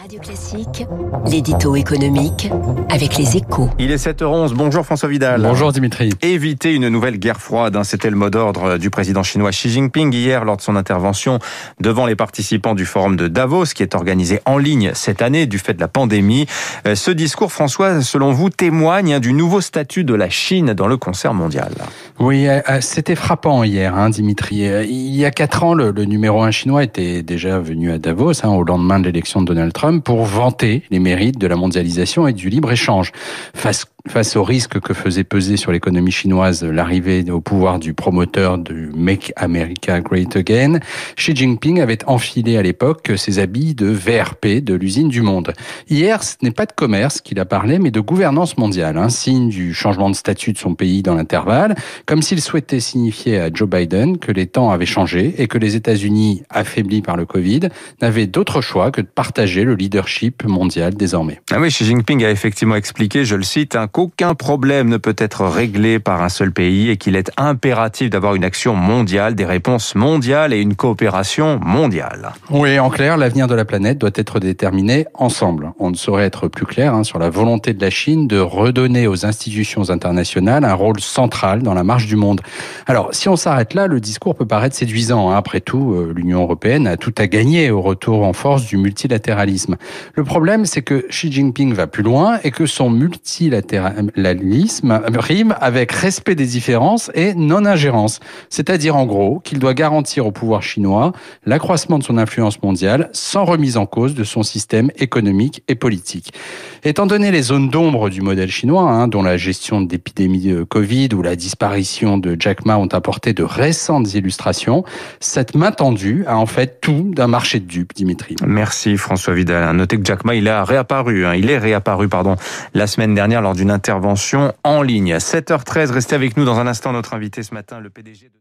Radio Classique, l'édito économique avec les échos. Il est 7h11. Bonjour François Vidal. Bonjour Dimitri. Éviter une nouvelle guerre froide, hein, c'était le mot d'ordre du président chinois Xi Jinping hier lors de son intervention devant les participants du forum de Davos qui est organisé en ligne cette année du fait de la pandémie. Euh, ce discours, François, selon vous, témoigne hein, du nouveau statut de la Chine dans le concert mondial. Oui, euh, euh, c'était frappant hier, hein, Dimitri. Il y a quatre ans, le, numéro un chinois était déjà venu à Davos hein, au lendemain de l'élection de Donald Trump pour vanter les mérites de la mondialisation et du libre-échange. Face au risque que faisait peser sur l'économie chinoise l'arrivée au pouvoir du promoteur du Make America Great Again, Xi Jinping avait enfilé à l'époque ses habits de VRP de l'usine du monde. Hier, ce n'est pas de commerce qu'il a parlé, mais de gouvernance mondiale, un signe du changement de statut de son pays dans l'intervalle, comme s'il souhaitait signifier à Joe Biden que les temps avaient changé et que les États-Unis, affaiblis par le Covid, n'avaient d'autre choix que de partager le leadership mondial désormais. Ah oui, Xi Jinping a effectivement expliqué, je le cite, un qu'aucun problème ne peut être réglé par un seul pays et qu'il est impératif d'avoir une action mondiale, des réponses mondiales et une coopération mondiale. Oui, en clair, l'avenir de la planète doit être déterminé ensemble. On ne saurait être plus clair hein, sur la volonté de la Chine de redonner aux institutions internationales un rôle central dans la marche du monde. Alors, si on s'arrête là, le discours peut paraître séduisant. Hein. Après tout, euh, l'Union européenne a tout à gagner au retour en force du multilatéralisme. Le problème, c'est que Xi Jinping va plus loin et que son multilatéralisme multilatéralisme rime avec respect des différences et non-ingérence. C'est-à-dire en gros qu'il doit garantir au pouvoir chinois l'accroissement de son influence mondiale sans remise en cause de son système économique et politique. Étant donné les zones d'ombre du modèle chinois, hein, dont la gestion d'épidémie de Covid ou la disparition de Jack Ma ont apporté de récentes illustrations, cette main tendue a en fait tout d'un marché de dupes, Dimitri. Merci François Vidal. Notez que Jack Ma, il a réapparu, hein, il est réapparu, pardon, la semaine dernière lors d'une intervention en ligne. 7h13, restez avec nous dans un instant. Notre invité ce matin, le PDG de...